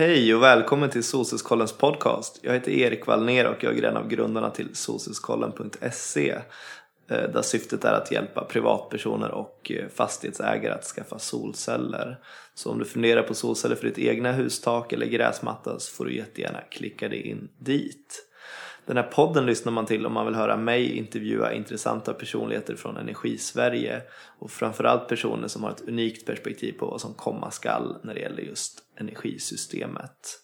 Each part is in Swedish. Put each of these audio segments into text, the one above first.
Hej och välkommen till Solcellskollens podcast. Jag heter Erik Wallner och jag är en av grundarna till solcellskollen.se eh, där syftet är att hjälpa privatpersoner och eh, fastighetsägare att skaffa solceller. Så om du funderar på solceller för ditt egna hustak eller gräsmatta så får du jättegärna klicka dig in dit. Den här podden lyssnar man till om man vill höra mig intervjua intressanta personligheter från Energisverige och framförallt personer som har ett unikt perspektiv på vad som komma skall när det gäller just energisystemet.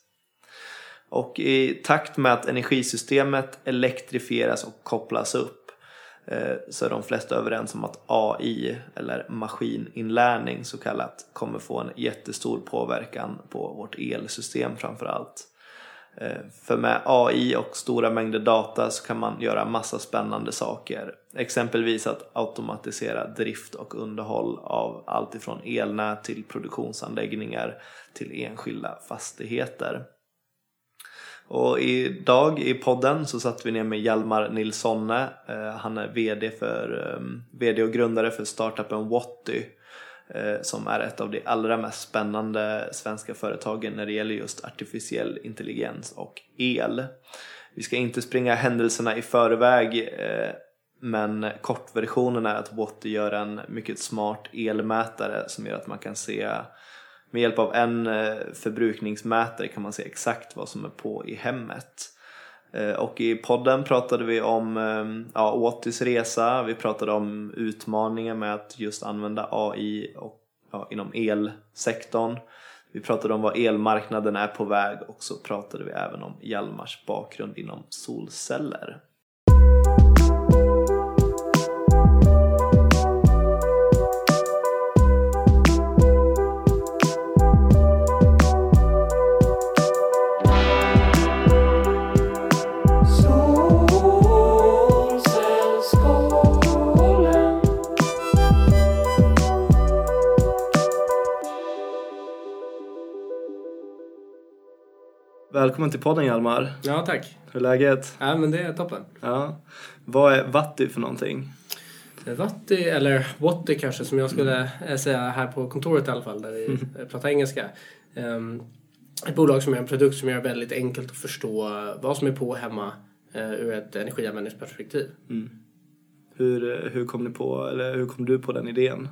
Och i takt med att energisystemet elektrifieras och kopplas upp eh, så är de flesta överens om att AI eller maskininlärning så kallat kommer få en jättestor påverkan på vårt elsystem framförallt. allt. Eh, för med AI och stora mängder data så kan man göra massa spännande saker. Exempelvis att automatisera drift och underhåll av allt ifrån elnät till produktionsanläggningar till enskilda fastigheter. Och idag i podden så satt vi ner med Hjalmar Nilssonne. Eh, han är VD, för, eh, VD och grundare för startupen Watty Eh, som är ett av de allra mest spännande svenska företagen när det gäller just artificiell intelligens och el. Vi ska inte springa händelserna i förväg eh, men kortversionen är att Water gör en mycket smart elmätare som gör att man kan se med hjälp av en eh, förbrukningsmätare kan man se exakt vad som är på i hemmet. Eh, och i podden pratade vi om ehm, ja, Åtis resa, vi pratade om utmaningar med att just använda AI och, ja, inom elsektorn. Vi pratade om var elmarknaden är på väg och så pratade vi även om Hjalmars bakgrund inom solceller. Välkommen till podden Hjalmar. Ja, tack. Hur är läget? Ja, men det är toppen. Ja. Vad är Vatti för någonting? Vatti, eller Watty kanske som jag skulle mm. säga här på kontoret i alla fall där vi mm. pratar engelska. Um, ett bolag som är en produkt som gör väldigt enkelt att förstå vad som är på hemma uh, ur ett energianvändningsperspektiv. Mm. Hur, hur kom ni på, eller hur kom du på den idén?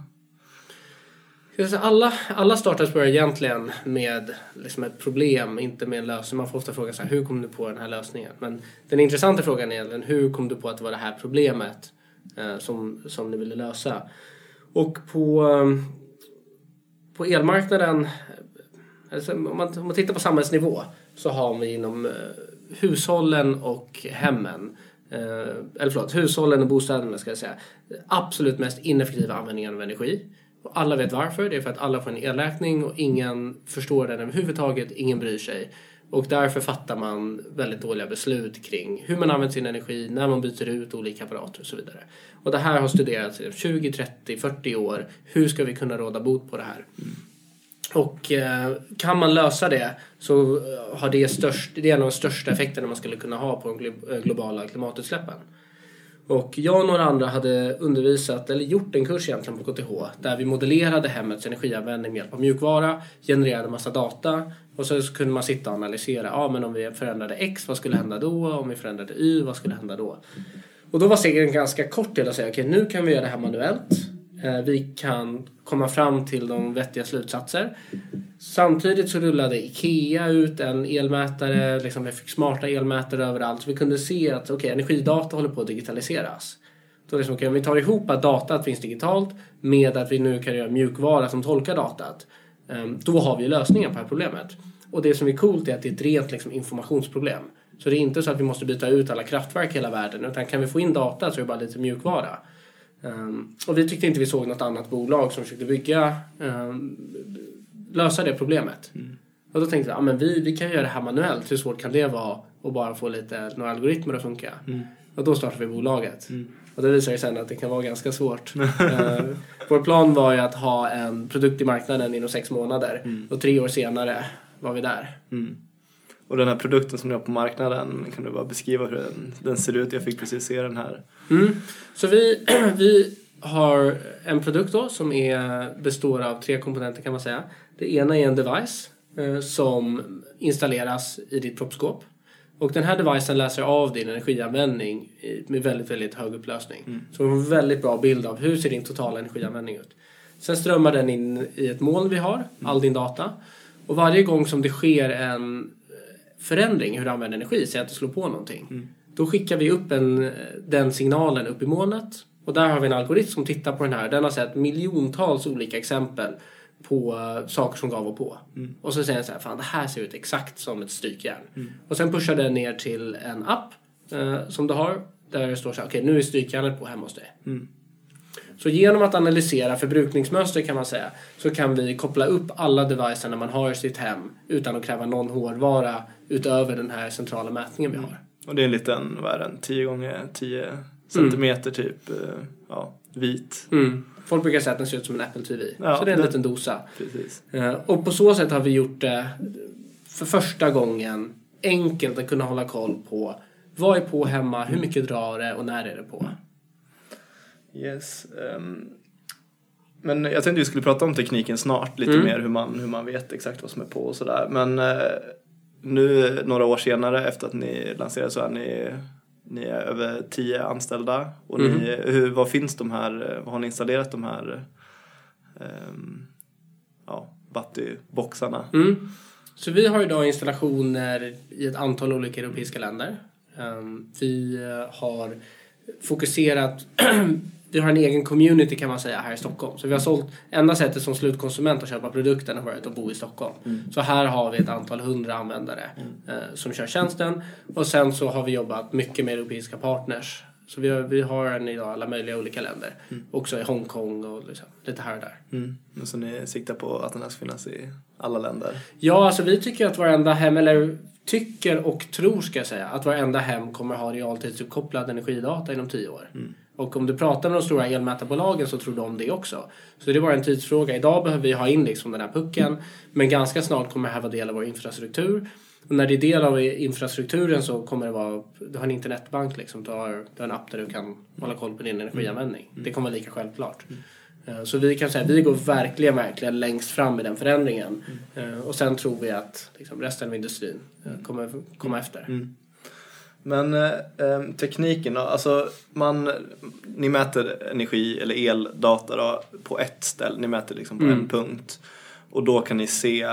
Alla, alla startups börjar egentligen med liksom ett problem, inte med en lösning. Man får ofta fråga så här, hur kom du på den här lösningen? Men den intressanta frågan är egentligen, hur kom du på att det var det här problemet eh, som, som ni ville lösa? Och på, eh, på elmarknaden, alltså om, man, om man tittar på samhällsnivå så har vi inom eh, hushållen och hemmen eh, eller förlåt, hushållen och bostäderna ska jag säga, absolut mest ineffektiva användningen av energi. Alla vet varför. Det är för att alla får en elräkning och ingen förstår den överhuvudtaget. Ingen bryr sig. Och därför fattar man väldigt dåliga beslut kring hur man använder sin energi, när man byter ut olika apparater och så vidare. Och det här har studerats i 20, 30, 40 år. Hur ska vi kunna råda bot på det här? Och eh, kan man lösa det så eh, har det, störst, det är en av de största effekterna man skulle kunna ha på de eh, globala klimatutsläppen. Och jag och några andra hade undervisat, eller gjort en kurs egentligen på KTH där vi modellerade hemmets energianvändning med hjälp av mjukvara, genererade massa data och så kunde man sitta och analysera. Ja, men om vi förändrade X, vad skulle hända då? Om vi förändrade Y, vad skulle hända då? Och då var segern ganska kort till att säga okej, okay, nu kan vi göra det här manuellt. Eh, vi kan komma fram till de vettiga slutsatser. Samtidigt så rullade IKEA ut en elmätare, liksom vi fick smarta elmätare överallt. Så vi kunde se att okay, energidata håller på att digitaliseras. Då liksom, okay, om vi tar ihop att datat finns digitalt med att vi nu kan göra mjukvara som tolkar datat. Ehm, då har vi lösningen på det här problemet. Och det som är coolt är att det är ett rent liksom, informationsproblem. Så det är inte så att vi måste byta ut alla kraftverk i hela världen utan kan vi få in data så är det bara lite mjukvara. Um, och vi tyckte inte vi såg något annat bolag som försökte bygga, um, lösa det problemet. Mm. Och då tänkte vi, ja men vi, vi kan göra det här manuellt, hur svårt kan det vara? Och bara få lite, några algoritmer att funka. Mm. Och då startade vi bolaget. Mm. Och det visade sig sen att det kan vara ganska svårt. uh, vår plan var ju att ha en produkt i marknaden inom sex månader. Mm. Och tre år senare var vi där. Mm. Och den här produkten som ni har på marknaden, kan du bara beskriva hur den, den ser ut? Jag fick precis se den här. Mm. Så vi, vi har en produkt då som är, består av tre komponenter kan man säga. Det ena är en device eh, som installeras i ditt proppskåp. Och den här devicen läser av din energianvändning med väldigt, väldigt hög upplösning. Så du får en väldigt bra bild av hur ser din totala energianvändning ut. Sen strömmar den in i ett moln vi har, all din data. Och varje gång som det sker en förändring hur du använder energi, säg att du slår på någonting. Då skickar vi upp en, den signalen upp i molnet. Och där har vi en algoritm som tittar på den här. Den har sett miljontals olika exempel på eh, saker som gav och på. Och så säger den så här, fan det här ser ut exakt som ett strykjärn. Och sen pushar den ner till en app eh, som du har. Där det står så här, okej nu är strykjärnet på hemma hos dig. Så genom att analysera förbrukningsmönster kan man säga så kan vi koppla upp alla devices man har i sitt hem utan att kräva någon hårdvara utöver den här centrala mätningen vi har. Och det är en liten, vad är den, 10 gånger 10 centimeter typ, eh, ja, vit. Mm. Folk brukar säga att den ser ut som en Apple TV. Ja, så det är en det- liten dosa. Precis. Eh, Och på så sätt har vi gjort det för första gången enkelt att kunna hålla koll på vad är på hemma, hur mycket drar det och när är det på. Yes. ehm, men jag tänkte vi skulle prata om tekniken snart, lite Mm. mer hur man, hur man vet exakt vad som är på och sådär. Men eh, nu några år senare efter att ni lanserade så är ni, ni är över 10 anställda. Och Mm. ni, hur, vad finns de här, eh, vad har ni installerat de här um, ja, Batti-boxarna? Mm. Så vi har idag installationer i ett antal olika europeiska länder. Ehm, Vi eh, har fokuserat vi har en egen community kan man säga här i Stockholm. Så vi har sålt, enda sättet som slutkonsument att köpa produkten har varit att bo i Stockholm. Så här har vi ett antal hundra användare eh, som kör tjänsten. Och sen så har vi jobbat mycket med europeiska partners. Så vi har, vi har en idag i alla möjliga olika länder. Också i Hongkong och liksom, lite här och där. Mm. Så ni siktar på att den här ska finnas i alla länder? Ja, alltså vi tycker att varenda hem, eller tycker och tror ska jag säga, att varenda hem kommer ha realtidsuppkopplad energidata inom tio år. Och om du pratar med de stora elmätarbolagen så tror de det också. Så det är bara en tidsfråga. Idag behöver vi ha in liksom den här pucken, men ganska snart kommer det här vara del av vår infrastruktur. Och när det är del av infrastrukturen så kommer det vara, du har en internetbank liksom, du har, du har en app där du kan hålla koll på din energianvändning. Det kommer vara lika självklart. Eh, Så vi kan säga vi går verkligen, verkligen längst fram i den förändringen. Eh, Och sen tror vi att liksom, resten av industrin eh, kommer komma efter. Men eh, eh, tekniken då, alltså man, ni mäter energi eller eldata då, på ett ställe, ni mäter liksom på en punkt. Och då kan ni se,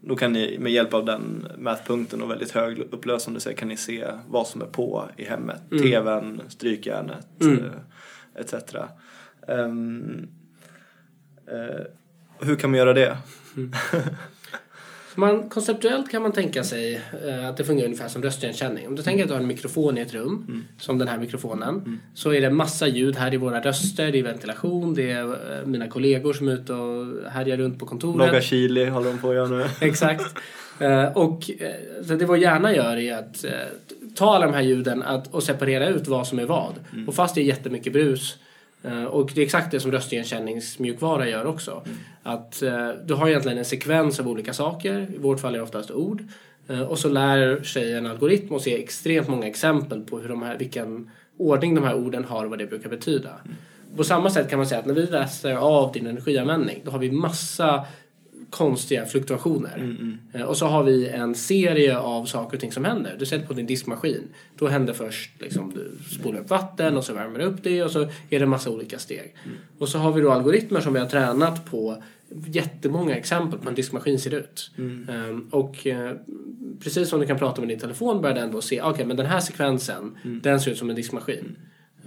då kan ni med hjälp av den mätpunkten och väldigt hög upplösande så kan ni se vad som är på i hemmet. TVn, strykjärnet Mm. etc. Ehm, eh, hur kan man göra det? Så Man, konceptuellt kan man tänka sig eh, att det fungerar ungefär som röstigenkänning. Om du tänker att du har en mikrofon i ett rum, som den här mikrofonen, så är det massa ljud. Här är våra röster, det är ventilation, det är eh, mina kollegor som är ute och härjar runt på kontoret. Laga chili håller de på att göra nu. Exakt. Eh, och eh, så det vår hjärna gör är att eh, ta alla de här ljuden att, och separera ut vad som är vad. Och fast det är jättemycket brus och det är exakt det som röstigenkänningsmjukvara gör också. Att eh, du har egentligen en sekvens av olika saker. I vårt fall är det oftast ord. Eh, och så lär sig en algoritm och se extremt många exempel på hur de här, vilken ordning de här orden har och vad det brukar betyda. På samma sätt kan man säga att när vi läser av din energianvändning då har vi massa konstiga fluktuationer. Eh, Och så har vi en serie av saker och ting som händer. Du sätter på din diskmaskin. Då händer först liksom, du spolar upp vatten och så värmer du upp det och så är det en massa olika steg. Och så har vi då algoritmer som vi har tränat på jättemånga exempel på hur en diskmaskin ser ut. Ehm, och eh, precis som du kan prata med din telefon börjar den då se, okej men den här sekvensen, den ser ut som en diskmaskin.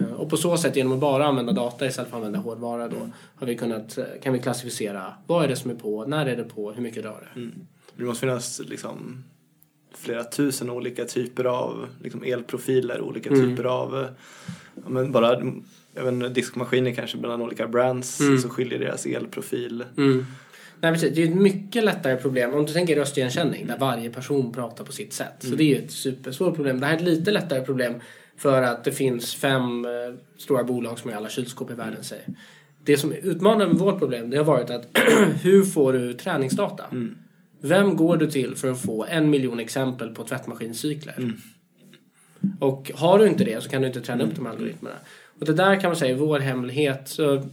Eh, Och på så sätt genom att bara använda data istället för att använda hårdvara då har vi kunnat, eh, kan vi klassificera vad är det som är på, när är det på, hur mycket drar det. Det måste finnas liksom flera tusen olika typer av liksom elprofiler, olika typer av, eh, ja, men bara inte, diskmaskiner kanske mellan olika brands så skiljer deras elprofil. Mm. Nej, precis. Det är ett mycket lättare problem om du tänker röstigenkänning där varje person pratar på sitt sätt. Så det är ju ett supersvårt problem. Det här är ett lite lättare problem för att det finns fem eh, stora bolag som har alla kylskåp i världen säger. Det som är utmanande med vårt problem det har varit att hur får du träningsdata? Vem går du till för att få en miljon exempel på tvättmaskinscykler? Och har du inte det så kan du inte träna upp de här algoritmerna. Och det där kan man säga är vår hemlighet. Så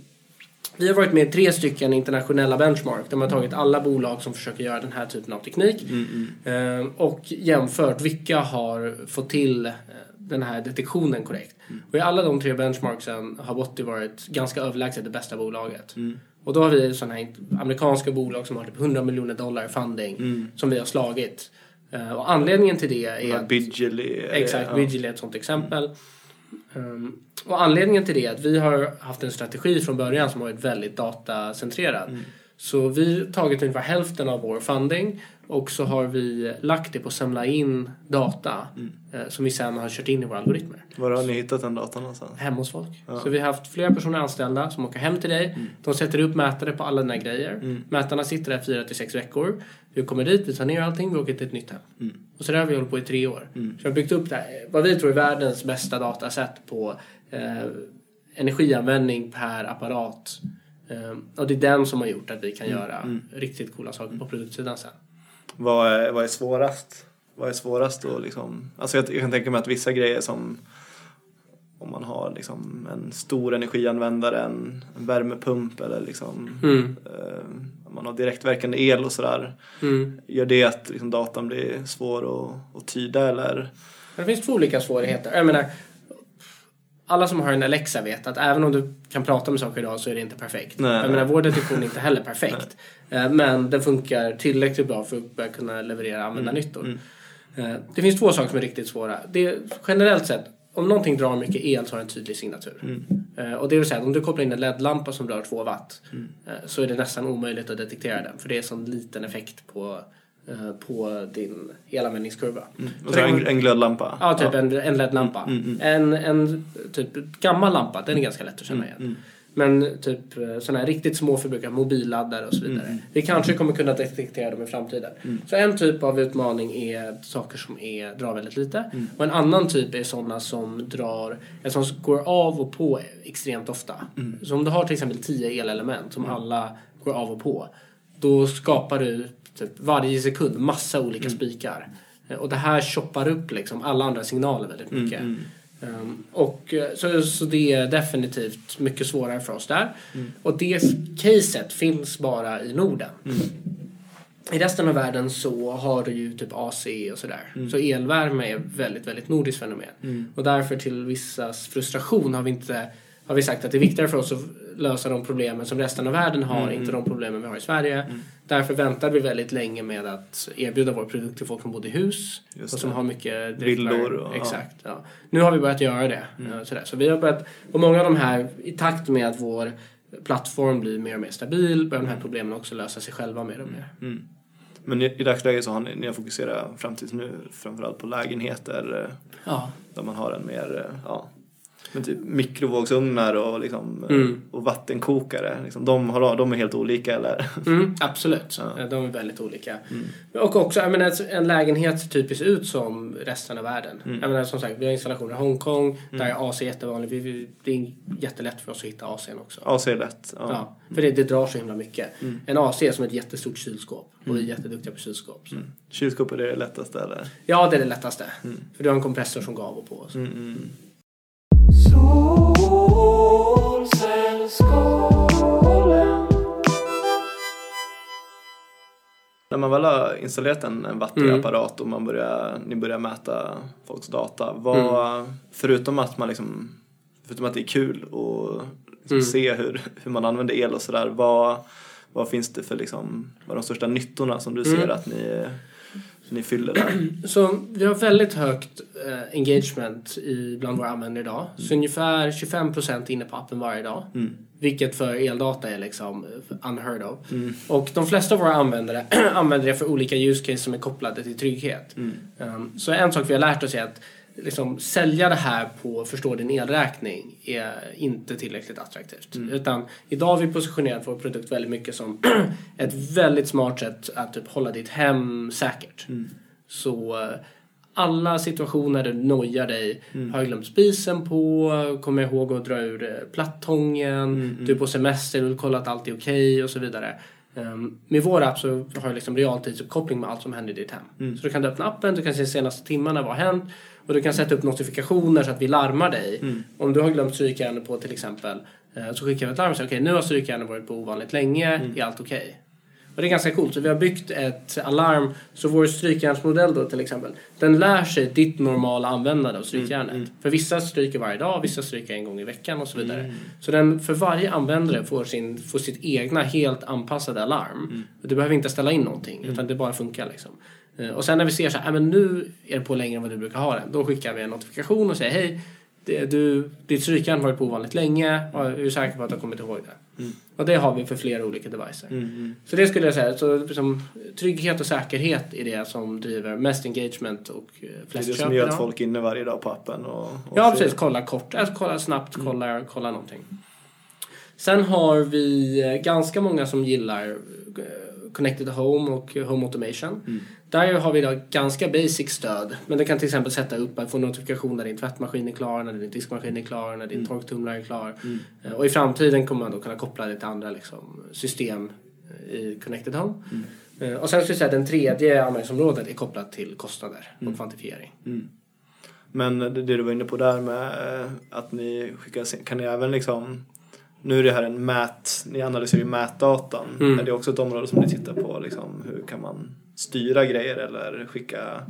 Vi har varit med i tre stycken internationella benchmark där man har tagit alla bolag som försöker göra den här typen av teknik eh, och jämfört vilka har fått till eh, den här detektionen korrekt. Och i alla de tre benchmarksen har Botti varit ganska överlägset det bästa bolaget. Och då har vi sådana här amerikanska bolag som har typ 100 miljoner dollar funding som vi har slagit. Eh, och anledningen till det är... att- det, Exakt, ja. Vigil är ett sånt exempel. Um, och anledningen till det är att vi har haft en strategi från början som har varit väldigt datacentrerad. Mm. Så vi har tagit ungefär hälften av vår funding och så har vi lagt det på att samla in data Mm. eh, som vi sen har kört in i våra algoritmer. Var har ni hittat den datan någonstans? Hemma hos folk. Så vi har haft flera personer anställda som åker hem till dig. Mm. De sätter upp mätare på alla dina grejer. Mätarna sitter där fyra till sex veckor. Vi kommer dit, vi tar ner allting, vi åker till ett nytt hem. Mm. Och så där har vi hållit på i tre år. Så vi har byggt upp det här, vad vi tror är världens bästa dataset på eh, energianvändning per apparat. Och det är den som har gjort att vi kan Mm. göra riktigt coola saker på produktsidan sen. Vad är, vad är svårast? Vad är svårast att liksom... Alltså jag, jag kan tänka mig att vissa grejer som om man har liksom en stor energianvändare, en, en värmepump eller liksom Mm. eh, man har direktverkande el och sådär. Mm. Gör det att liksom, datan blir svår att, att tyda eller? Det finns två olika svårigheter. Jag menar, alla som har en Alexa vet att även om du kan prata med saker idag så är det inte perfekt. Nej, jag menar, vår detektion är inte heller perfekt. Eh, Men den funkar tillräckligt bra för att börja kunna leverera användarnyttor. Mm. Eh, Det finns två saker som är riktigt svåra. Det är, generellt sett, om någonting drar mycket el så har det en tydlig signatur. Mm. Eh, Och det vill säga att om du kopplar in en LED-lampa som drar 2 watt Mm. så är det nästan omöjligt att detektera den. För det är sån liten effekt på, på din elanvändningskurva. Och så en, en glödlampa? Ja, typ En, en LED-lampa. Mm, En, en typ gammal lampa, den är ganska lätt att känna Mm, igen. Men typ sådana här riktigt små förbrukare, mobilladdare och så vidare. Mm, Vi kanske kommer kunna detektera dem i framtiden. Så en typ av utmaning är saker som är, drar väldigt lite. Mm. Och en annan typ är sådana som drar, som går av och på extremt ofta. Mm. Så om du har till exempel 10 elelement som alla går av och på. Då skapar du typ varje sekund massa olika Mm. spikar. Eh, Och det här choppar upp liksom alla andra signaler väldigt Mm, mycket. Um, och, eh, så, så det är definitivt mycket svårare för oss där. Mm. Och det caset finns bara i Norden. I resten av världen så har du ju typ AC och sådär. Mm. Så elvärme är väldigt, väldigt nordiskt fenomen. Och därför till vissas frustration har vi inte har vi sagt att det är viktigare för oss att lösa de problemen som resten av världen har, Mm, inte de problemen vi har i Sverige. Därför väntar vi väldigt länge med att erbjuda vår produkt till folk som bor i hus Just och som det. har mycket Villor och-. Exakt. Ja. Nu har vi börjat göra det. eh, Sådär. Så vi har börjat, och många av de här, i takt med att vår plattform blir mer och mer stabil, börjar de här problemen också lösa sig själva mer och mer. Mm. Men i, i dagsläget så har ni, ni har fokuserat fram tills nu framförallt på lägenheter eh, Ja. där man har en mer, eh, ja, men typ mikrovågsugnar och, liksom, eh, Mm. och vattenkokare. Liksom, de, har, de är helt olika eller? Mm, absolut. Ja. De är väldigt olika. Och också, jag menar, en lägenhet ser typiskt ut som resten av världen. Jag menar, som sagt, vi har installationer i Hongkong. Där är AC jättevanligt. Vi, vi, det är jättelätt för oss att hitta AC'n också. AC är lätt. Ja. Ja, för det, det drar så himla mycket. En AC är som ett jättestort kylskåp. Och vi är jätteduktiga på kylskåp. Så. Kylskåp är det lättaste eller? Ja, det är det lättaste. För du har en kompressor som går av och på. Så. Mm, mm. När man väl har installerat en, en batteriapparat och man börjar, ni börjar mäta folks data. Vad, Förutom att man liksom, förutom att det är kul och liksom se hur, hur man använder el och sådär. Vad, vad finns det för liksom, vad är de största nyttorna som du ser att ni, ni fyller där? Så vi har väldigt högt eh, engagement i, bland våra användare idag. Så ungefär 25% inne på appen varje dag. Vilket för eldata är liksom unheard of. Och de flesta av våra användare använder det för olika use cases som är kopplade till trygghet. Um, så en sak vi har lärt oss är att liksom, sälja det här på förstå din elräkning är inte tillräckligt attraktivt. Utan idag har vi positionerat vår produkt väldigt mycket som ett väldigt smart sätt att typ, hålla ditt hem säkert. Så eh, alla situationer du nojar dig, har jag glömt spisen på, kommer ihåg att dra ur eh, plattången, du är på semester, du vill kolla att allt är okej och så vidare. Um, med vår app så har du liksom realtidsuppkoppling med allt som händer i ditt hem. Så du kan öppna appen, du kan se de senaste timmarna vad har hänt och du kan sätta upp notifikationer så att vi larmar dig. Om du har glömt stryka på till exempel Eh, Så skickar vi ett larm och säger okej nu har strykjärnet varit på ovanligt länge, är allt okej? Och det är ganska coolt. Så vi har byggt ett alarm. Så vår strykjärnsmodell då till exempel. Den lär sig ditt normala användande av strykjärnet. För vissa stryker varje dag, vissa stryker en gång i veckan och så vidare. Så den för varje användare får, sin, får sitt egna helt anpassade alarm. Och du behöver inte ställa in någonting utan det bara funkar liksom. Eh, Och sen när vi ser så här, "Ah, men nu är det på längre än vad du brukar ha den. Då skickar vi en notifikation och säger hej, det, du, ditt strykjärn har varit på ovanligt länge. Och är du säker på att du har kommit ihåg det? Och det har vi för flera olika devices. Så det skulle jag säga, så liksom, trygghet och säkerhet är det som driver mest engagement och eh, Det är flest det köp som gör att folk är inne varje dag på appen. Och, och Ja precis, kolla kort, alltså, kolla snabbt, kolla, kolla någonting. Sen har vi ganska många som gillar Connected Home och Home Automation. Där har vi idag ganska basic stöd. Men du kan till exempel sätta upp att få notifikation när din tvättmaskin är klar, när din diskmaskin är klar, när din torktumlare är klar. Eh, Och i framtiden kommer man då kunna koppla det till andra liksom, system eh, i Connected Home. Eh, Och sen skulle jag säga att den tredje användningsområdet är kopplat till kostnader och kvantifiering. Men det, du var inne på där med att ni skickar, kan ni även liksom nu är det här en mät, ni analyserar ju mätdatan. Mm. Är det också ett område som ni tittar på? Liksom, hur kan man styra grejer eller skicka...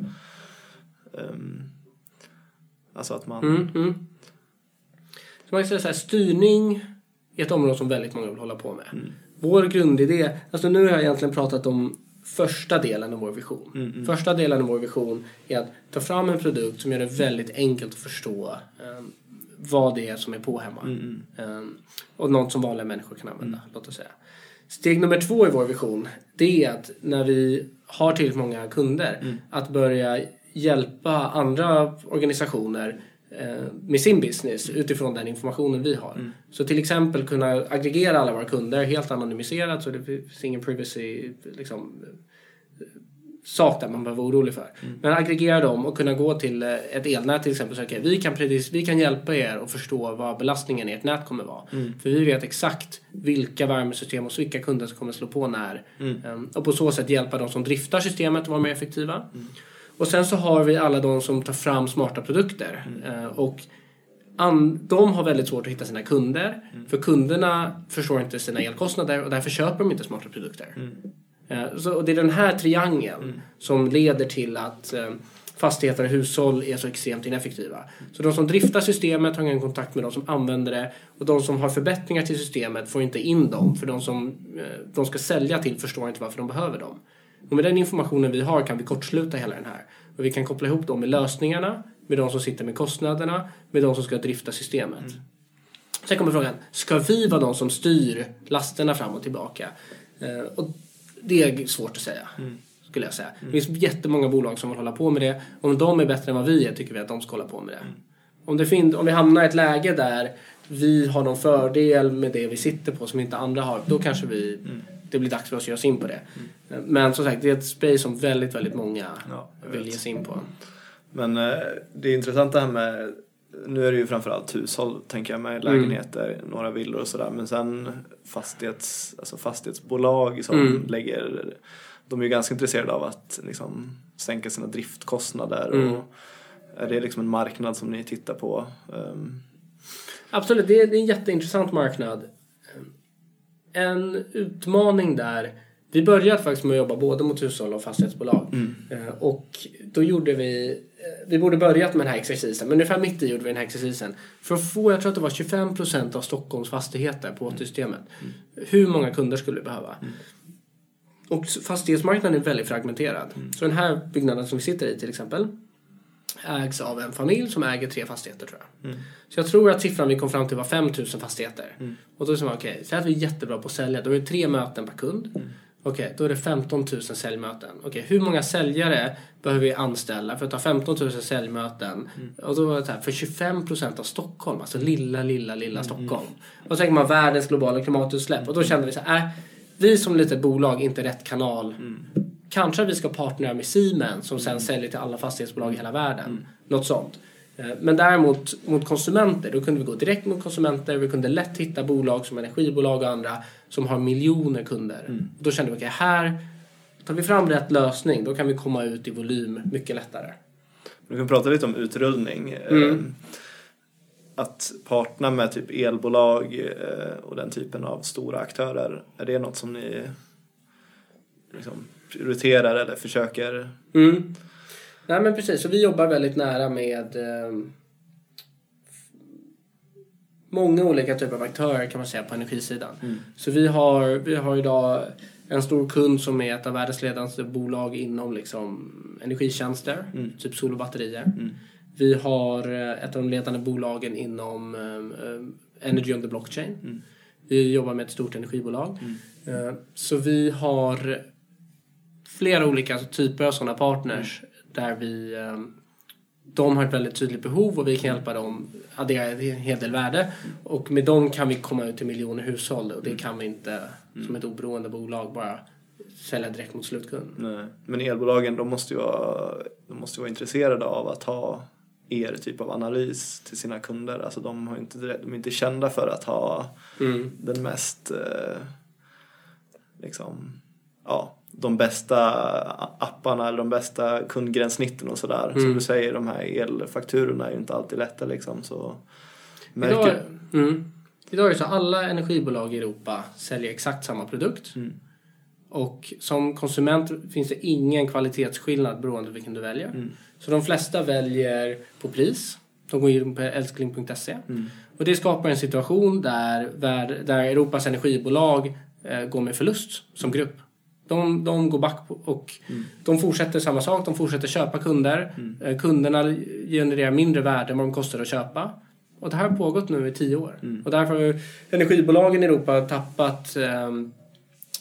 ehm, alltså att man... Mm, mm. Så man kan säga så här, styrning är ett område som väldigt många vill hålla på med. Vår grundidé, alltså nu har jag egentligen pratat om första delen av vår vision. Första delen av vår vision är att ta fram en produkt som gör det väldigt enkelt att förstå ehm, vad det är som är på hemma. Ehm, och något som vanliga människor kan använda, låt oss säga. Steg nummer två i vår vision, det är att när vi har tillräckligt många kunder, att börja hjälpa andra organisationer eh, med sin business utifrån den informationen vi har. Så till exempel kunna aggregera alla våra kunder helt anonymiserat så det finns ingen privacy liksom, sak där man behöver vara orolig för. Men aggregera dem och kunna gå till eh, ett elnät till exempel och säga okej, vi, kan precis, vi kan hjälpa er att förstå vad belastningen i ert nät kommer vara. För vi vet exakt vilka värmesystem och vilka kunder som kommer slå på när. Ehm, Och på så sätt hjälpa de som driftar systemet att vara mer effektiva. Och sen så har vi alla de som tar fram smarta produkter. Eh, Och an, de har väldigt svårt att hitta sina kunder. För kunderna förstår inte sina elkostnader och därför köper de inte smarta produkter. Eh, Så, och det är den här triangeln som leder till att eh, fastigheter och hushåll är så extremt ineffektiva. Så de som driftar systemet har ingen kontakt med de som använder det och de som har förbättringar till systemet får inte in dem för de som eh, de ska sälja till förstår inte varför de behöver dem. Och med den informationen vi har kan vi kortsluta hela den här. Och vi kan koppla ihop dem med lösningarna, med de som sitter med kostnaderna, med de som ska drifta systemet. Sen kommer frågan, ska vi vara de som styr lasterna fram och tillbaka? Eh, och det är svårt att säga, skulle jag säga. Det finns jättemånga bolag som vill hålla på med det. Om de är bättre än vad vi är tycker vi att de ska hålla på med det. Om, det fin- om vi hamnar i ett läge där vi har någon fördel med det vi sitter på som inte andra har, då kanske vi, det blir dags för oss att ge oss in på det. Eh, Men som sagt, det är ett space som väldigt, väldigt många Ja, vill ge sig in på. Men eh, det är intressant det här med, nu är det ju framförallt hushåll tänker jag med lägenheter, några villor och sådär. Men sen fastighets, alltså fastighetsbolag som Mm. lägger, de är ju ganska intresserade av att liksom sänka sina driftkostnader. Mm. Och är det liksom en marknad som ni tittar på? Ehm, Absolut, det är, det är en jätteintressant marknad. En utmaning där, vi började faktiskt med att jobba både mot hushåll och fastighetsbolag. Eh, Och då gjorde vi, eh, vi borde börjat med den här exercisen, men ungefär mitt i gjorde vi den här exercisen. För att få, jag tror att det var 25% av Stockholms fastigheter på systemet. Hur många kunder skulle vi behöva? Och fastighetsmarknaden är väldigt fragmenterad. Så den här byggnaden som vi sitter i till exempel ägs av en familj som äger tre fastigheter tror jag. Så jag tror att siffran vi kom fram till var 5000 fastigheter. Och då sa man okej, säg att vi är jättebra på att sälja. Då är det tre möten per kund. Okej, då är det 15 000 säljmöten. Okej, hur många säljare behöver vi anställa för att ta 15 000 säljmöten? Och då var det här, för 25 procent av Stockholm, alltså lilla, lilla, lilla Stockholm. Och så tänker man världens globala klimatutsläpp. Och då kände vi så här, äh, vi som litet bolag inte rätt kanal. Kanske vi ska partnera med Siemens som sen säljer till alla fastighetsbolag i hela världen. Något sånt. Eh, Men däremot mot konsumenter, då kunde vi gå direkt mot konsumenter. Vi kunde lätt hitta bolag som energibolag och andra som har miljoner kunder. Då kände vi, okej här tar vi fram rätt lösning, då kan vi komma ut i volym mycket lättare. Vi kan prata lite om utrullning. Mm. Ehm, att partner med typ elbolag eh, och den typen av stora aktörer, är det något som ni liksom prioriterar eller försöker? Mm. Nej men precis, så vi jobbar väldigt nära med eh, många olika typer av aktörer kan man säga på energisidan. Mm. Så vi har, vi har idag en stor kund som är ett av världens ledande bolag inom liksom energitjänster, Mm. typ sol och batterier. Mm. Vi har eh, ett av de ledande bolagen inom eh, Energy on the Blockchain. Mm. Vi jobbar med ett stort energibolag. Mm. Eh, Så vi har flera olika typer av sådana partners där vi eh, de har ett väldigt tydligt behov och vi kan hjälpa dem addera en hel del värde. Och med dem kan vi komma ut till miljoner hushåll och det kan vi inte som ett oberoende bolag bara sälja direkt mot slutkund. Nej. Men elbolagen de måste, ju vara, de måste ju vara intresserade av att ha er typ av analys till sina kunder. Alltså de, har inte, de är inte kända för att ha Mm. den mest, eh, liksom, ja, de bästa apparna eller de bästa kundgränssnitten och sådär. Som Mm. du säger, de här elfakturorna är ju inte alltid lätta liksom. Så Idag, märker, mm. Idag är det så att alla energibolag i Europa säljer exakt samma produkt. Mm. Och som konsument finns det ingen kvalitetsskillnad beroende på vilken du väljer. Mm. Så de flesta väljer på pris. De går in på älskling.se. Mm. Och det skapar en situation där, där Europas energibolag eh, går med förlust som grupp. De, de går back och de fortsätter samma sak. De fortsätter köpa kunder. Eh, kunderna genererar mindre värde än vad de kostar att köpa. Och det här har pågått nu i tio år. Och därför har energibolagen i Europa tappat ehm,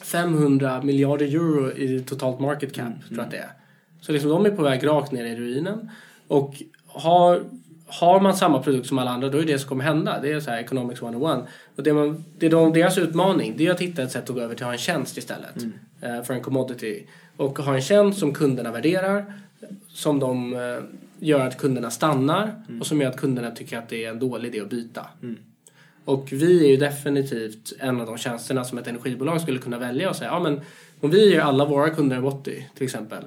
500 miljarder euro i totalt market cap, tror jag att det är. Så liksom de är på väg rakt ner i ruinen. Och har, har man samma produkt som alla andra, då är det det som kommer hända. Det är så här economics 101. Och det, man, det är de, deras utmaning, det är att hitta ett sätt att gå över till att ha en tjänst istället. eh, för en commodity. Och ha en tjänst som kunderna värderar, som de eh, gör att kunderna stannar och som gör att kunderna tycker att det är en dålig idé att byta. Och vi är ju definitivt en av de tjänsterna som ett energibolag skulle kunna välja och säga ja men om vi ger alla våra kunder en Botti till exempel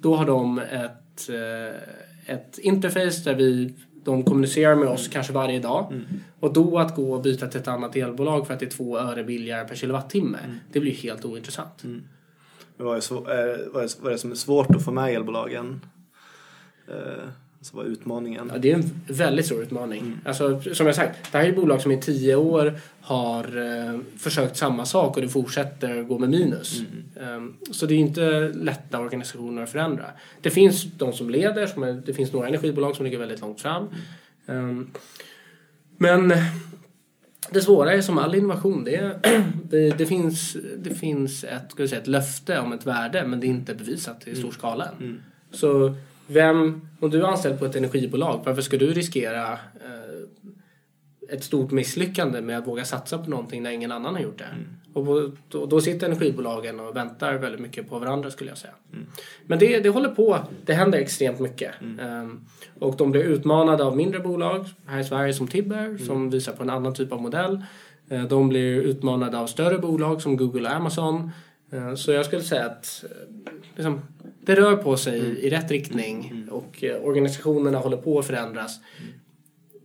då har de ett, eh, ett interface där vi, de kommunicerar med oss kanske varje dag. Och då att gå och byta till ett annat elbolag för att det är två öre billigare per kilowattimme det blir helt ointressant. Men vad, är så, eh, vad, är, vad är det som är svårt att få med elbolagen? Alltså vad är utmaningen? Ja, det är en väldigt stor utmaning. Alltså, som jag sagt, det här är bolag som i tio år har eh, försökt samma sak och det fortsätter gå med minus. Ehm, så det är inte lätta organisationer att förändra. Det finns de som leder, som är, det finns några energibolag som ligger väldigt långt fram. Ehm, men det svåra är som all innovation, det, är, det, det, finns, det finns ett, ska säga, ett löfte om ett värde men det är inte bevisat i stor skala än. Så vem, om du är anställd på ett energibolag, varför ska du riskera eh, ett stort misslyckande med att våga satsa på någonting när ingen annan har gjort det? Och på, då, då sitter energibolagen och väntar väldigt mycket på varandra skulle jag säga. Men det, det håller på, det händer extremt mycket. Ehm, och de blir utmanade av mindre bolag här i Sverige som Tibber som visar på en annan typ av modell. Eh, De blir utmanade av större bolag som Google och Amazon. Eh, Så jag skulle säga att eh, liksom, det rör på sig i rätt riktning och eh, organisationerna håller på att förändras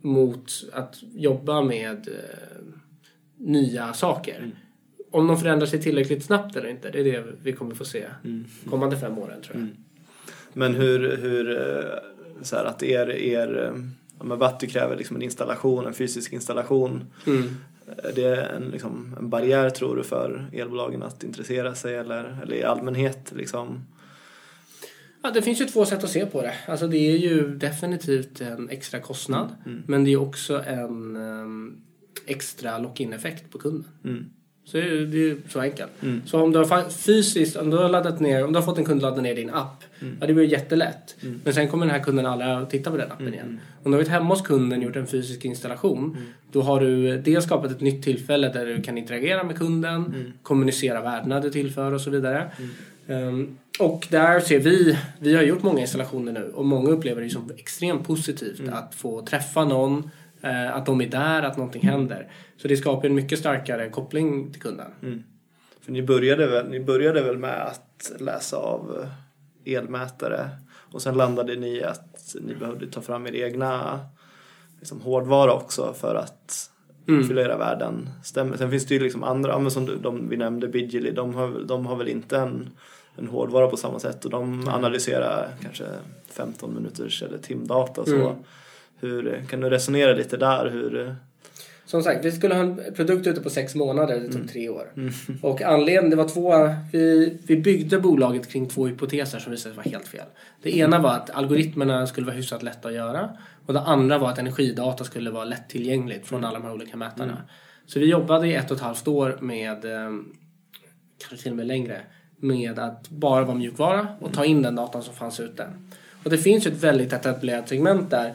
mot att jobba med eh, nya saker. Om de förändrar sig tillräckligt snabbt eller inte, det är det vi kommer få se kommande fem åren tror jag. Men hur, hur eh, så här att er, er ja, men Vattu kräver liksom en installation, en fysisk installation. Mm. Är det en, liksom, en barriär tror du för elbolagen att intressera sig eller, eller i allmänhet liksom? Ja, det finns ju två sätt att se på det. Alltså det är ju definitivt en extra kostnad. Men det är också en ehm, extra lock-in-effekt på kunden. Mm. Så det är, det är ju så enkelt. Så om du har fysiskt, om du har laddat ner, om du har fått en kund ladda ner din app. Ja, det blir jättelätt. Men sen kommer den här kunden aldrig att titta på den appen igen. Om du har varit hemma hos kunden gjort en fysisk installation. Då har du dels skapat ett nytt tillfälle där du kan interagera med kunden. Kommunicera värdena du tillför och så vidare. Ehm, och där ser vi, vi har gjort många installationer nu och många upplever det som extremt positivt att få träffa någon, eh, att de är där, att någonting händer. Så det skapar en mycket starkare koppling till kunden. För ni började, väl, ni började väl med att läsa av eh, elmätare och sen landade ni i att ni behövde ta fram er egna liksom hårdvara också för att Mm. fylla era värden stämmer. Sen finns det ju liksom andra, som du, de vi nämnde, Bidgely, de har, de har väl inte en, en hårdvara på samma sätt och de analyserar kanske 15 minuters eller timdata. Så Mm. hur, kan du resonera lite där? Hur, Som sagt, vi skulle ha en produkt ute på sex månader. Det tog tre år. Och anledningen, det var två... Vi, vi byggde bolaget kring två hypoteser som visade sig vara helt fel. Det ena var att algoritmerna skulle vara hyfsat lätta att göra. Och det andra var att energidata skulle vara lättillgängligt från alla de här olika mätarna. Så vi jobbade i ett och ett halvt år med, eh, kanske till och med längre, med att bara vara mjukvara och ta in den datan som fanns ute. Och det finns ju ett väldigt etablerat segment där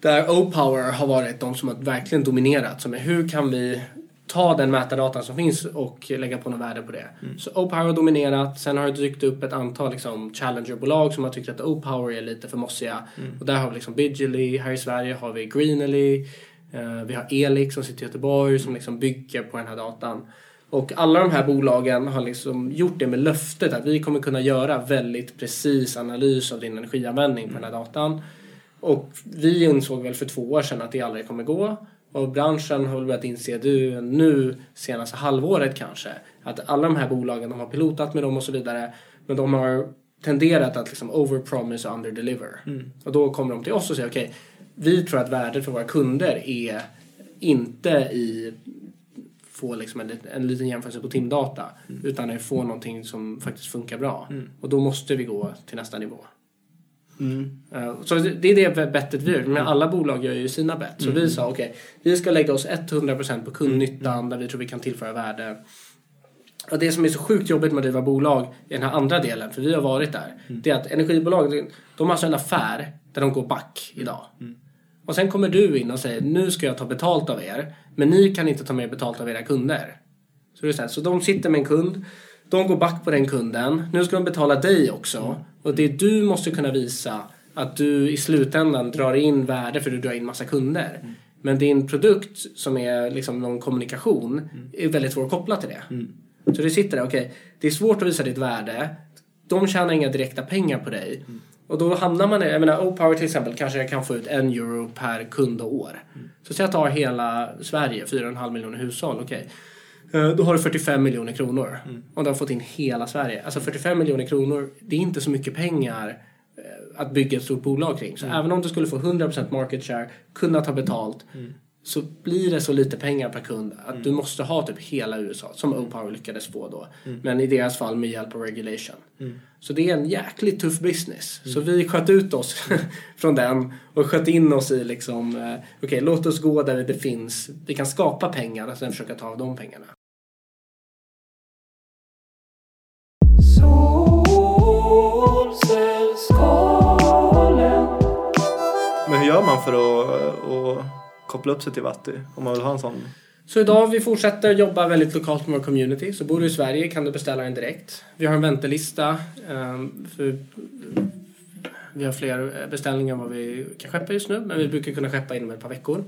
där O-Power har varit de som har verkligen dominerat. Som är hur kan vi ta den mätardatan som finns och lägga på något värde på det. Så O-Power har dominerat. Sen har det dykt upp ett antal liksom, Challenger-bolag som har tyckt att O-Power är lite för mossiga. Och där har vi liksom Bidgely. Här i Sverige har vi Greenly. Eh, vi har Elix som sitter i Göteborg som liksom bygger på den här datan. Och alla de här bolagen har liksom gjort det med löftet att vi kommer kunna göra väldigt precis analys av din energianvändning på den här datan. Och vi insåg väl för två år sedan att det aldrig kommer gå. Och branschen har väl börjat inse du, nu senaste halvåret kanske att alla de här bolagen, de har pilotat med dem och så vidare. Men de har tenderat att liksom overpromise och underdeliver. Och då kommer de till oss och säger okej, vi tror att värdet för våra kunder är inte i få liksom en, en liten jämförelse på timdata utan att få någonting som faktiskt funkar bra. Och då måste vi gå till nästa nivå. Eh, Så det är det bettet vi gör. Men alla bolag gör ju sina bett. Så vi sa okej, vi ska lägga oss 100% på kundnyttan där vi tror vi kan tillföra värde. Och det som är så sjukt jobbigt med att driva bolag i den här andra delen, för vi har varit där, det är att energibolag, de har alltså en affär där de går back idag. Och sen kommer du in och säger nu ska jag ta betalt av er, men ni kan inte ta mer betalt av era kunder. Så, det är så, här, så de sitter med en kund, de går back på den kunden, nu ska de betala dig också. Och det du måste kunna visa att du i slutändan drar in värde för du drar in massa kunder. Men din produkt som är liksom någon kommunikation är väldigt svår att koppla till det. Så det sitter där, okej, det är svårt att visa ditt värde. De tjänar inga direkta pengar på dig. Och då hamnar man i, jag menar O-Power till exempel kanske jag kan få ut en euro per kund och år. Så säg att jag tar hela Sverige, 4,5 miljoner hushåll, okej. Eh, Då har du 45 miljoner kronor. Och du har fått in hela Sverige. Alltså 45 miljoner kronor, det är inte så mycket pengar eh, att bygga ett stort bolag kring. Så även om du skulle få 100% market share, kunna ta betalt, så blir det så lite pengar per kund att du måste ha typ hela USA, som O-Power lyckades få då. Men i deras fall med hjälp av regulation. Så det är en jäkligt tuff business. Så vi sköt ut oss från den och sköt in oss i liksom, eh, okej låt oss gå där det finns, vi kan skapa pengar och sen försöka ta av de pengarna. men hur gör man för att, att koppla upp sig till Vatti om man vill ha en sån? Så idag vi fortsätter jobba väldigt lokalt med vår community. Så bor du i Sverige kan du beställa den direkt. Vi har en väntelista. ehm, för vi har fler beställningar än vad vi kan skeppa just nu. Men vi brukar kunna skeppa inom ett par veckor.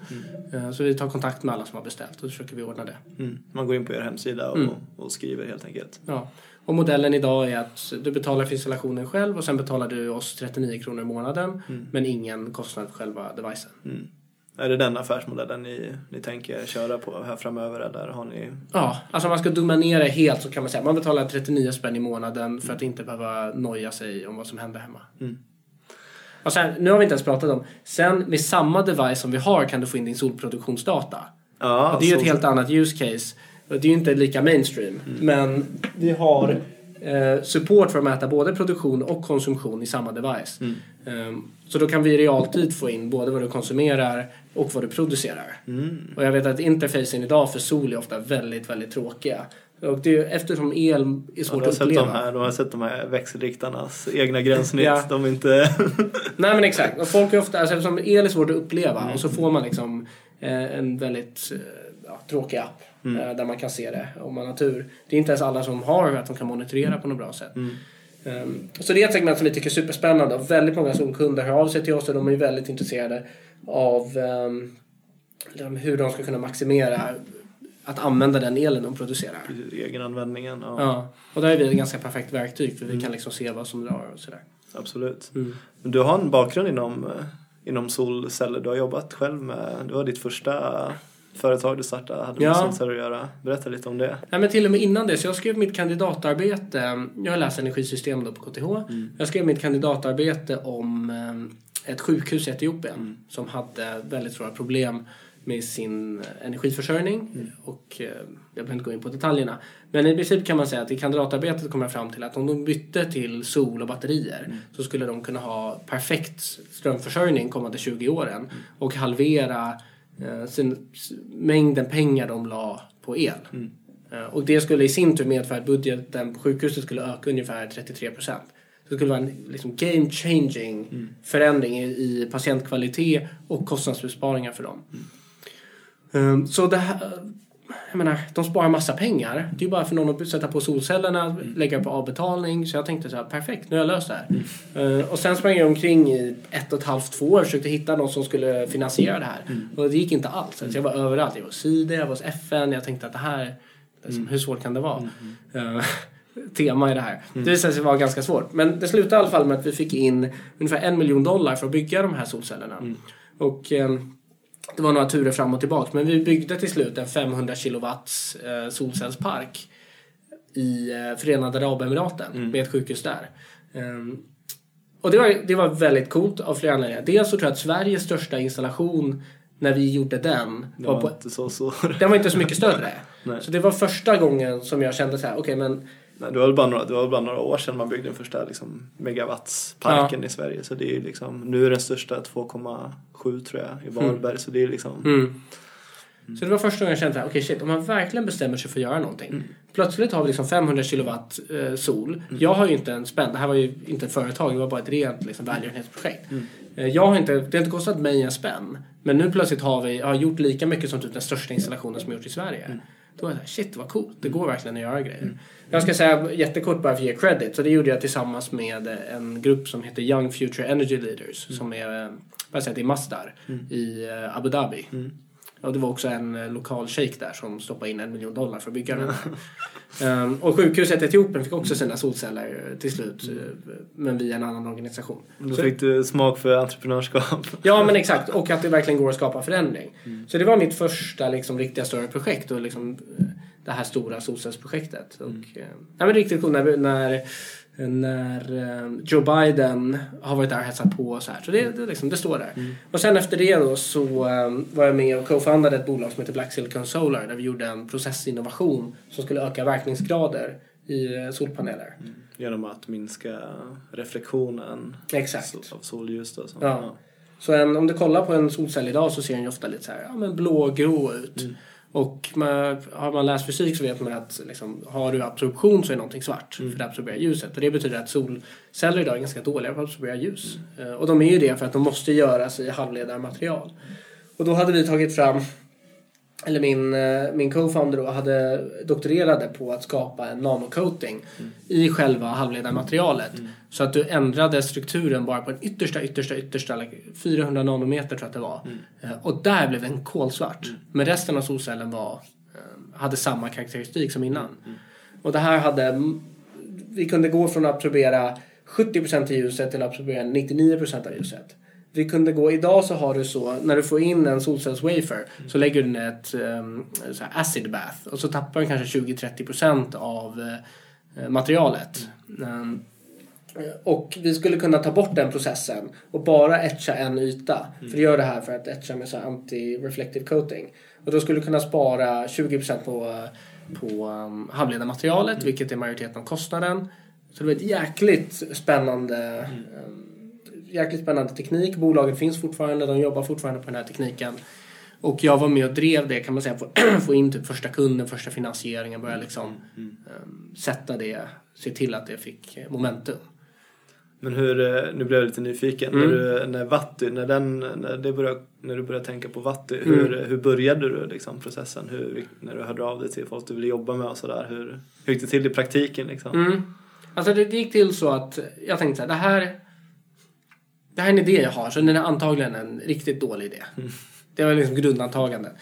Eh, Så vi tar kontakt med alla som har beställt och så försöker vi ordna det. Mm. Man går in på er hemsida och, och skriver helt enkelt. Ja. Och modellen idag är att du betalar för installationen själv och sen betalar du oss 39 kronor i månaden. Men ingen kostnad för själva devicen. Mm. Är det den affärsmodellen ni, ni tänker köra på här framöver eller har ni? Ja, alltså om man ska dumma ner det helt så kan man säga man betalar 39 spänn i månaden för att inte behöva noja sig om vad som händer hemma. Mm. Och sen, nu har vi inte ens pratat om, sen med samma device som vi har kan du få in din solproduktionsdata. Ja, och det är ju ett helt annat use case. Det är ju inte lika mainstream. Men vi har eh, support för att mäta både produktion och konsumtion i samma device. Ehm, så då kan vi i realtid få in både vad du konsumerar och vad du producerar. Och jag vet att interfacen idag för sol är ofta väldigt, väldigt tråkiga. Och det är, eftersom el är Ja, svårt har att sett de, uppleva. här, de har sett de här växelriktarnas egna gränssnitt. Ja. De inte... Nej men exakt. Och folk är ofta, alltså, eftersom el är svårt att uppleva och så får man liksom eh, en väldigt eh, ja, tråkig app eh, där man kan se det om man har tur. Det är inte ens alla som har att de kan monitorera på något bra sätt. Ehm, så det är ett segment som vi tycker är superspännande och väldigt många solkunder hör av sig till oss och de är väldigt intresserade av liksom hur de ska kunna maximera att använda den elen de producerar. Egenanvändningen, ja, Ja, och där är vi ett ganska perfekt verktyg för vi kan liksom se vad som drar och sådär. absolut. Mm. Men Du har en bakgrund inom, eh, inom solceller du har jobbat själv med? Det var ditt första företag du startade hade med Ja. solceller att göra. Berätta lite om det. Nej, men till och med innan det. Så jag skrev mitt kandidatarbete. Jag har läst energisystem då på KTH. Jag skrev mitt kandidatarbete om eh, ett sjukhus i Etiopien som hade väldigt svåra problem med sin energiförsörjning. Och eh, jag behöver inte gå in på detaljerna. Men i princip kan man säga att i kandidatarbetet kom jag fram till att om de bytte till sol och batterier så skulle de kunna ha perfekt strömförsörjning kommande 20 åren och halvera eh, sin, s- mängden pengar de la på el. Eh, Och det skulle i sin tur medföra att budgeten på sjukhuset skulle öka ungefär 33 procent. Det skulle vara en liksom game changing förändring i, i patientkvalitet och kostnadsbesparingar för dem. Eh, Så det här, jag menar, de sparar massa pengar. Det är ju bara för någon att sätta på solcellerna, lägga på avbetalning. Så jag tänkte så här, perfekt, nu har jag löst det här. Eh, Och sen sprang jag omkring i ett och ett halvt, två år och försökte hitta någon som skulle finansiera det här. Och det gick inte alls. Så jag var överallt. Jag var hos SIDA, jag var hos FN. Jag tänkte att det här, liksom, hur svårt kan det vara? Eh, tema i det här. Det visade sig vara ganska svårt. Men det slutade i alla fall med att vi fick in ungefär en miljon dollar för att bygga de här solcellerna. Och eh, det var några turer fram och tillbaka. Men vi byggde till slut en 500 kilowatts eh, solcellspark i eh, Förenade Arabemiraten med ett sjukhus där. Ehm, och det var, det var väldigt coolt av flera anledningar. Dels så tror jag att Sveriges största installation när vi gjorde den Det var var på inte så så. den var inte så mycket större. Så det var första gången som jag kände så här, okej men Nej, det var väl bara några, det var bara några år sedan man byggde den första liksom, megawattsparken i Sverige. Så det är liksom, nu är den största 2,7 tror jag i Varberg. Så det är liksom, Mm. Så det var första gången jag kände att okej shit, om man verkligen bestämmer sig för att göra någonting. Plötsligt har vi liksom 500 kilowatt eh, sol. Jag har ju inte en spänn, det här var ju inte ett företag, det var bara ett rent liksom, välgörenhetsprojekt. Eh, jag har inte, det har inte kostat mig en spänn. Men nu plötsligt har vi har gjort lika mycket som typ den största installationen som gjorts i Sverige. Då var jag såhär, shit vad coolt, det går verkligen att göra grejer. Jag ska säga jättekort bara för att ge credit. Så det gjorde jag tillsammans med en grupp som heter Young Future Energy Leaders. Som är, eh, säger jag, i Masdar i eh, Abu Dhabi. Och det var också en eh, lokal shejk där som stoppade in en miljon dollar för att bygga den här. um, och sjukhuset i Etiopien fick också sina solceller eh, till slut. eh, Men via en annan organisation. då fick du smak för entreprenörskap. Ja men exakt, och att det verkligen går att skapa förändring. Så det var mitt första liksom, riktiga större projekt och liksom, eh, det här stora solcellsprojektet. Och, eh, ja, men riktigt coolt när, när, när eh, Joe Biden har varit där och hälsat på och så här. Så det, det, liksom, det står där. Och sen efter det då så eh, var jag med och co-foundade ett bolag som heter Black Silicon Solar där vi gjorde en processinnovation som skulle öka verkningsgrader i eh, solpaneler. Genom att minska reflektionen Exakt. av solljus. Då, så. Ja. Så en, om du kollar på en solcell idag så ser den ju ofta lite så här, ja, men blågrå ut. Och man, har man läst fysik så vet man att liksom, har du absorption så är någonting svart. För det absorberar ljuset. Och det betyder att solceller idag är ganska dåliga på att absorbera ljus. Eh, Och de är ju det för att de måste göras i halvledarmaterial. Och då hade vi tagit fram eller min, eh, min co-founder hade doktorerade på att skapa en nanocoating i själva halvledarmaterialet. Så att du ändrade strukturen bara på den yttersta, yttersta, yttersta, like 400 nanometer tror jag att det var. Eh, Och där blev den kolsvart. Men resten av solcellen var, eh, hade samma karaktäristik som innan. Och det här hade, vi kunde gå från att absorbera 70% av ljuset till att absorbera 99% av ljuset. Vi kunde gå, idag så har du så, när du får in en solcellswafer så lägger du in ett um, acid bath och så tappar den kanske 20-30% av eh, materialet. Um, och vi skulle kunna ta bort den processen och bara etcha en yta. För det gör det här för att etcha med så anti-reflective coating. Och då skulle du kunna spara 20% på, på um, halvledarmaterialet, vilket är majoriteten av kostnaden. Så det var ett jäkligt spännande, um, jäkligt spännande teknik. Bolaget finns fortfarande, de jobbar fortfarande på den här tekniken. Och jag var med och drev det kan man säga, få, få in typ första kunden, första finansieringen, börja liksom um, sätta det, se till att det fick momentum. Men hur, eh, nu blev jag lite nyfiken. Mm. När, du, när Vatty, när, den, när, det började, när du började tänka på Vatty, hur, Mm. hur började du liksom processen? Hur, när du hörde av dig till folk du ville jobba med och sådär. Hur, hur gick det till i praktiken liksom? Mm. Alltså det, det gick till så att jag tänkte så här, det här det här är en idé jag har, så den är antagligen en riktigt dålig idé. Det var liksom grundantagandet.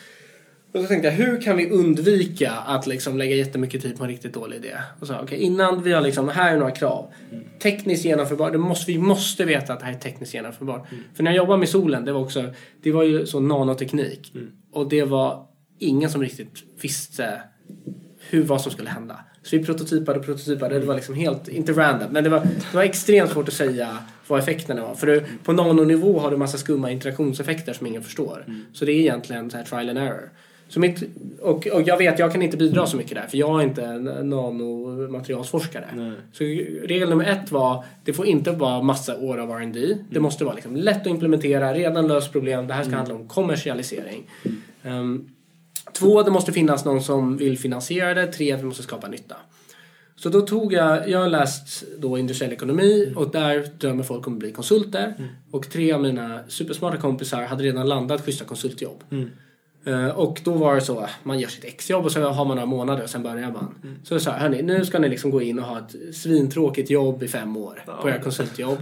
Och så tänkte jag, hur kan vi undvika att liksom lägga jättemycket tid på en riktigt dålig idé? Och så, okay, innan vi har liksom, här är några krav. Tekniskt genomförbart, det måste, vi måste veta att det här är tekniskt genomförbart. Mm. För när jag jobbade med solen, det var också, det var ju så nanoteknik. Mm. Och det var ingen som riktigt visste hur, vad som skulle hända. Så vi prototypade och prototypade. Det var liksom helt, inte random, men det var, det var extremt svårt att säga vad effekterna var. För du, på nanonivå har du massa skumma interaktionseffekter som ingen förstår. Mm. Så det är egentligen så här trial and error. Så mitt, och, och jag vet, jag kan inte bidra så mycket där för jag är inte nanomaterialsforskare. Nej. Så regel nummer ett var, det får inte vara massa år av R&D. Mm. Det måste vara liksom lätt att implementera, redan löst problem. Det här ska mm. handla om kommersialisering. Um, två, det måste finnas någon som vill finansiera det. Tre, vi måste skapa nytta. Så då tog jag, jag har läst då industriell ekonomi mm. och där drömmer folk om att bli konsulter. Mm. Och tre av mina supersmarta kompisar hade redan landat schyssta konsultjobb. Mm. Uh, och då var det så, man gör sitt exjobb och så har man några månader och sen börjar man. Mm. Så jag sa, hörni, nu ska ni liksom gå in och ha ett svintråkigt jobb i fem år ja. på era konsultjobb.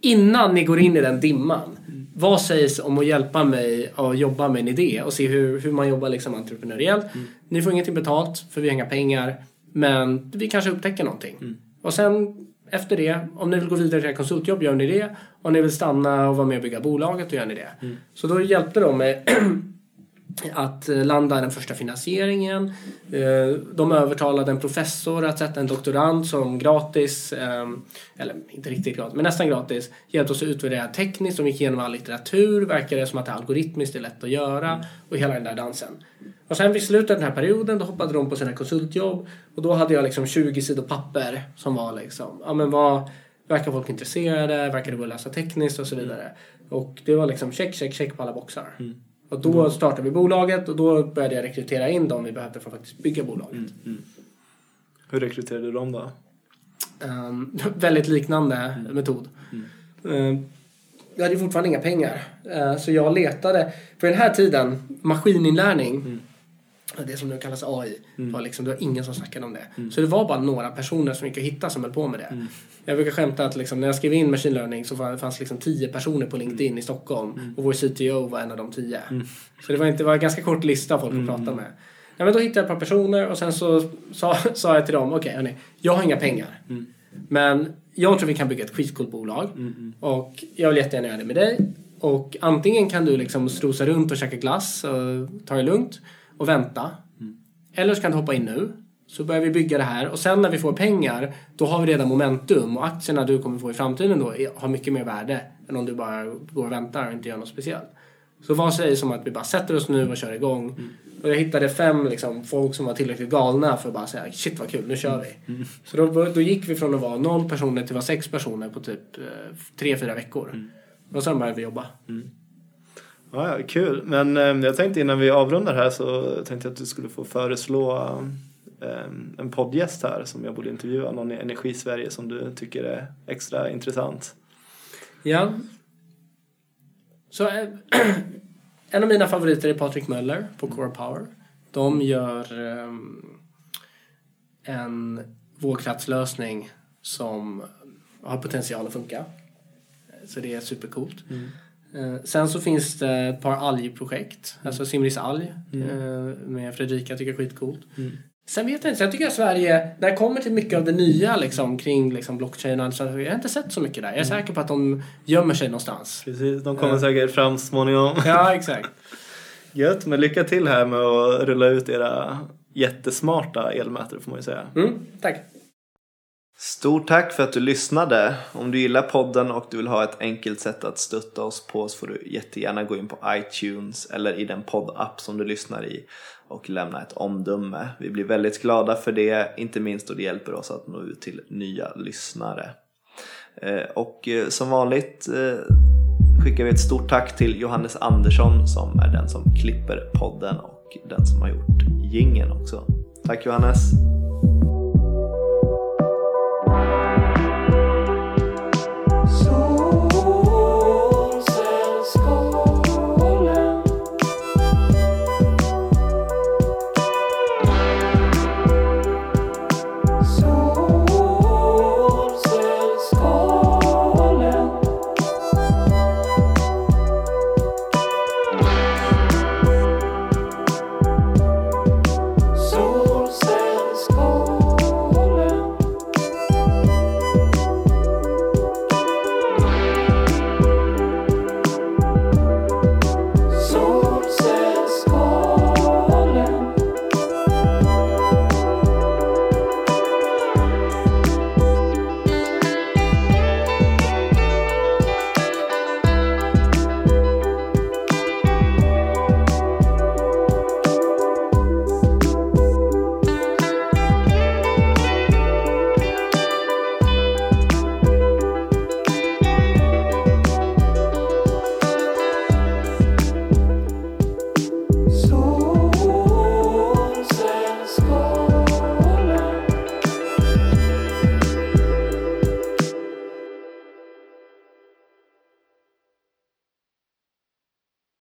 Innan ni går in i den dimman, mm. Vad sägs om att hjälpa mig att jobba med en idé och se hur, hur man jobbar liksom entreprenöriellt. Mm. Ni får ingenting betalt för vi har inga pengar. Men vi kanske upptäcker någonting. Mm. Och sen efter det, om ni vill gå vidare till ett konsultjobb, gör ni det. Om ni vill stanna och vara med och bygga bolaget, då gör ni det. Mm. Så då hjälpte de mig att eh, landa den första finansieringen. Eh, de övertalade en professor att sätta en doktorand som gratis, ehm, eller inte riktigt gratis, men nästan gratis, hjälpte oss att utvärdera tekniskt. De gick igenom all litteratur, verkade som att det algoritmiskt är lätt att göra och hela den där dansen. Och sen vid slutet av den här perioden då hoppade de på sina konsultjobb och då hade jag liksom 20 sidor papper som var liksom, ja men vad Verkar folk intresserade? Verkar det gå att läsa tekniskt och så vidare? Och det var liksom check, check, check på alla boxar. Mm. Och då mm. startade vi bolaget och då började jag rekrytera in dem vi behövde för att faktiskt bygga bolaget. Mm. Mm. Hur rekryterade du dem då? Um, väldigt liknande mm. metod. Uh, jag hade fortfarande inga pengar. Uh, så jag letade. För den här tiden, maskininlärning mm det som nu kallas AI. Mm. Var liksom, det var ingen som snackade om det. Mm. Så det var bara några personer som gick att hitta som höll på med det. Mm. Jag brukar skämta att liksom, när jag skrev in machine learning så fanns det liksom tio personer på LinkedIn mm. i Stockholm mm. och vår CTO var en av de tio. Mm. Så det var, inte, det var en ganska kort lista av folk att prata med. Ja, men då hittade jag ett par personer och sen så sa, sa jag till dem, okej okay, jag har inga pengar. Men jag tror vi kan bygga ett skitcoolt bolag och jag vill jättegärna göra det med dig. Och antingen kan du liksom strosa runt och käka glass och ta det lugnt och vänta. Mm. Eller så kan du hoppa in nu. Så börjar vi bygga det här och sen när vi får pengar då har vi redan momentum och aktierna du kommer få i framtiden då har mycket mer värde än om du bara går och väntar och inte gör något speciellt. Så vad sägs om att vi bara sätter oss nu och kör igång. Mm. Och jag hittade fem liksom, folk som var tillräckligt galna för att bara säga shit vad kul, nu kör vi. Mm. Så då, då gick vi från att vara noll personer till att vara sex personer på typ eh, tre, fyra veckor. Mm. Och sen började vi jobba. Mm. Ja, kul. Men eh, jag tänkte innan vi avrundar här så tänkte jag att du skulle få föreslå eh, en poddgäst här som jag borde intervjua. Någon i Energisverige som du tycker är extra intressant. Ja. Så äh, en av mina favoriter är Patrik Möller på Core Power. De gör äh, en vågkraftslösning som har potential att funka. Så det är supercoolt. Mm. Eh, sen så finns det ett par algprojekt, mm. alltså Simris alg mm. Eh, med Fredrika, tycker jag är skitcoolt. Mm. Sen vet jag inte, jag tycker att Sverige, när det kommer till mycket av det nya liksom, kring liksom, blockchain, så jag har inte sett så mycket där. Jag är mm. säker på att de gömmer sig någonstans. Precis, de kommer uh. säkert fram småningom. Ja, exakt. Gött, men lycka till här med att rulla ut era jättesmarta elmätare får man ju säga. Mm, tack. Stort tack för att du lyssnade. Om du gillar podden och du vill ha ett enkelt sätt att stötta oss på så får du jättegärna gå in på iTunes eller i den poddapp som du lyssnar i och lämna ett omdöme. Vi blir väldigt glada för det, inte minst då det hjälper oss att nå ut till nya lyssnare. Eh, och eh, som vanligt eh, skickar vi ett stort tack till Johannes Andersson som är den som klipper podden och den som har gjort gingen också. Tack Johannes!